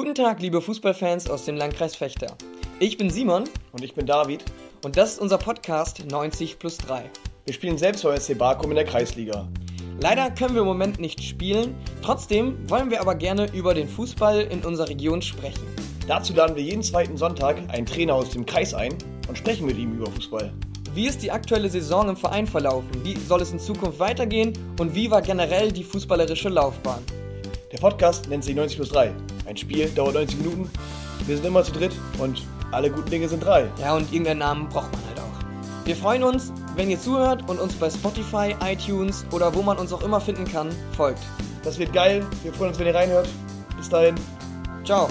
Guten Tag, liebe Fußballfans aus dem Landkreis Fechter. Ich bin Simon Und ich bin David. und das ist unser Podcast 90 plus 3. Wir spielen selbst beim SC Barkum in der Kreisliga. Leider können wir im Moment nicht spielen, trotzdem wollen wir aber gerne über den Fußball in unserer Region sprechen. Dazu laden wir jeden zweiten Sonntag einen Trainer aus dem Kreis ein und sprechen mit ihm über Fußball. Wie ist die aktuelle Saison im Verein verlaufen? Wie soll es in Zukunft weitergehen? Und wie war generell die fußballerische Laufbahn? Der Podcast nennt sich 90 plus 3. Ein Spiel dauert 90 Minuten. Wir sind immer zu dritt und alle guten Dinge sind drei. Ja, und irgendeinen Namen braucht man halt auch. Wir freuen uns, wenn ihr zuhört und uns bei Spotify, iTunes oder wo man uns auch immer finden kann, folgt. Das wird geil. Wir freuen uns, wenn ihr reinhört. Bis dahin. Ciao.